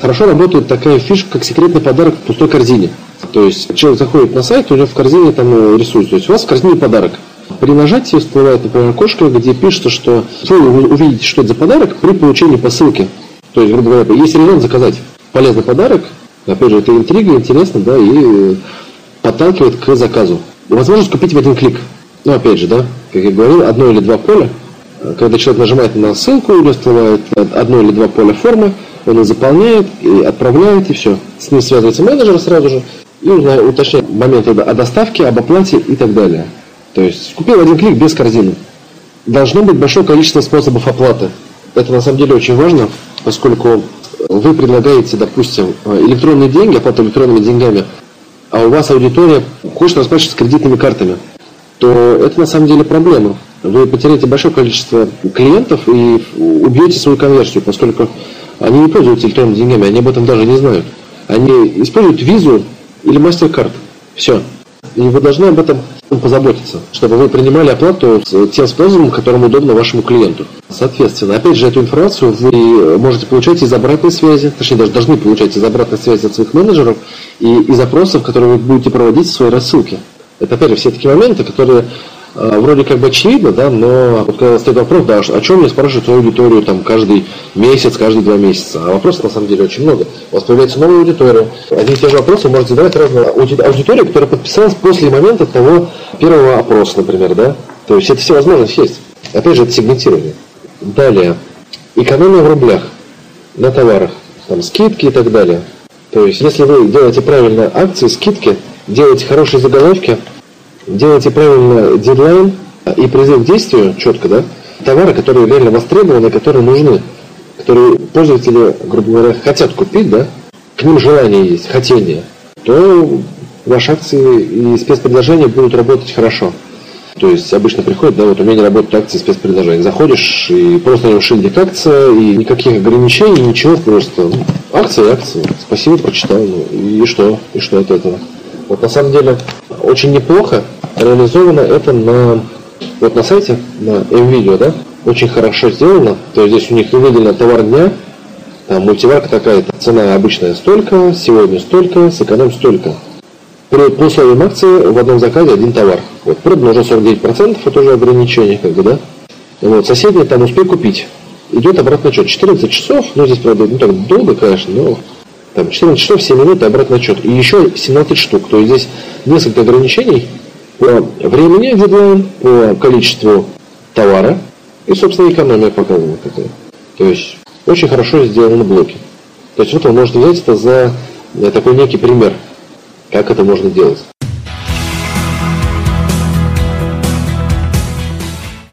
Хорошо работает такая фишка, как секретный подарок в пустой корзине. То есть человек заходит на сайт, у него в корзине там э, рисуется. То есть у вас в корзине подарок. При нажатии всплывает, например, окошко, где пишется, что вы увидите, что это за подарок при получении посылки. То есть, грубо говоря, есть резон заказать полезный подарок, опять же, это интрига, интересно, да, и подталкивает к заказу. Возможность купить в один клик. Ну, опять же, да, как я говорил, одно или два поля. Когда человек нажимает на ссылку, или всплывает одно или два поля формы, он их заполняет, и отправляет, и все. С ним связывается менеджер сразу же, и уточняет моменты о доставке, об оплате и так далее. То есть купил один клик без корзины. Должно быть большое количество способов оплаты. Это на самом деле очень важно, поскольку вы предлагаете, допустим, электронные деньги, оплату электронными деньгами, а у вас аудитория хочет расплачиваться кредитными картами, то это на самом деле проблема. Вы потеряете большое количество клиентов и убьете свою конверсию, поскольку они не пользуются электронными деньгами, они об этом даже не знают. Они используют визу или MasterCard. Все. И вы должны об этом позаботиться, чтобы вы принимали оплату тем способом, которым удобно вашему клиенту. Соответственно, опять же, эту информацию вы можете получать из обратной связи, точнее, даже должны получать из обратной связи от своих менеджеров и из запросов, которые вы будете проводить в своей рассылке. Это, опять же, все такие моменты, которые вроде как бы очевидно, да, но вот когда стоит вопрос, да, о чем мне спрашивают свою аудиторию там каждый месяц, каждые два месяца, а вопросов на самом деле очень много. У вас появляется новая аудитория. Одни и те же вопросы можете задавать разные аудитории, которая подписалась после момента того первого опроса, например, да. То есть это все возможности есть. Опять же, это сегментирование. Далее, экономия в рублях на товарах, там скидки и так далее. То есть, если вы делаете правильно акции, скидки, делаете хорошие заголовки, делайте правильно дедлайн и призыв к действию четко, да, товары, которые реально востребованы, которые нужны, которые пользователи, грубо говоря, хотят купить, да, к ним желание есть, хотение, то ваши акции и спецпредложения будут работать хорошо. То есть обычно приходит, да, вот у меня не работают акции спецпредложения. Заходишь и просто на шильдик акция, и никаких ограничений, ничего, просто ну, акция и акция. Спасибо, прочитал. Ну, и что? И что от этого? Вот на самом деле очень неплохо реализовано это на, вот на сайте, на MVideo, да, очень хорошо сделано. То есть здесь у них выделено товар дня, там мультиварка такая-то, цена обычная столько, сегодня столько, сэкономим столько. При, по условиям акции в одном заказе один товар. Вот, продано уже 49%, это уже ограничение, как бы, да. Вот, соседний там успей купить. Идет обратный отчет. 14 часов, ну здесь, правда, не так долго, конечно, но там 14 часов, 7 минут и обратный отчет. И еще 17 штук. То есть здесь несколько ограничений по времени дедлайн, по количеству товара и, собственно, экономия показана какая. То есть очень хорошо сделаны блоки. То есть вот вы можете взять это за такой некий пример, как это можно делать.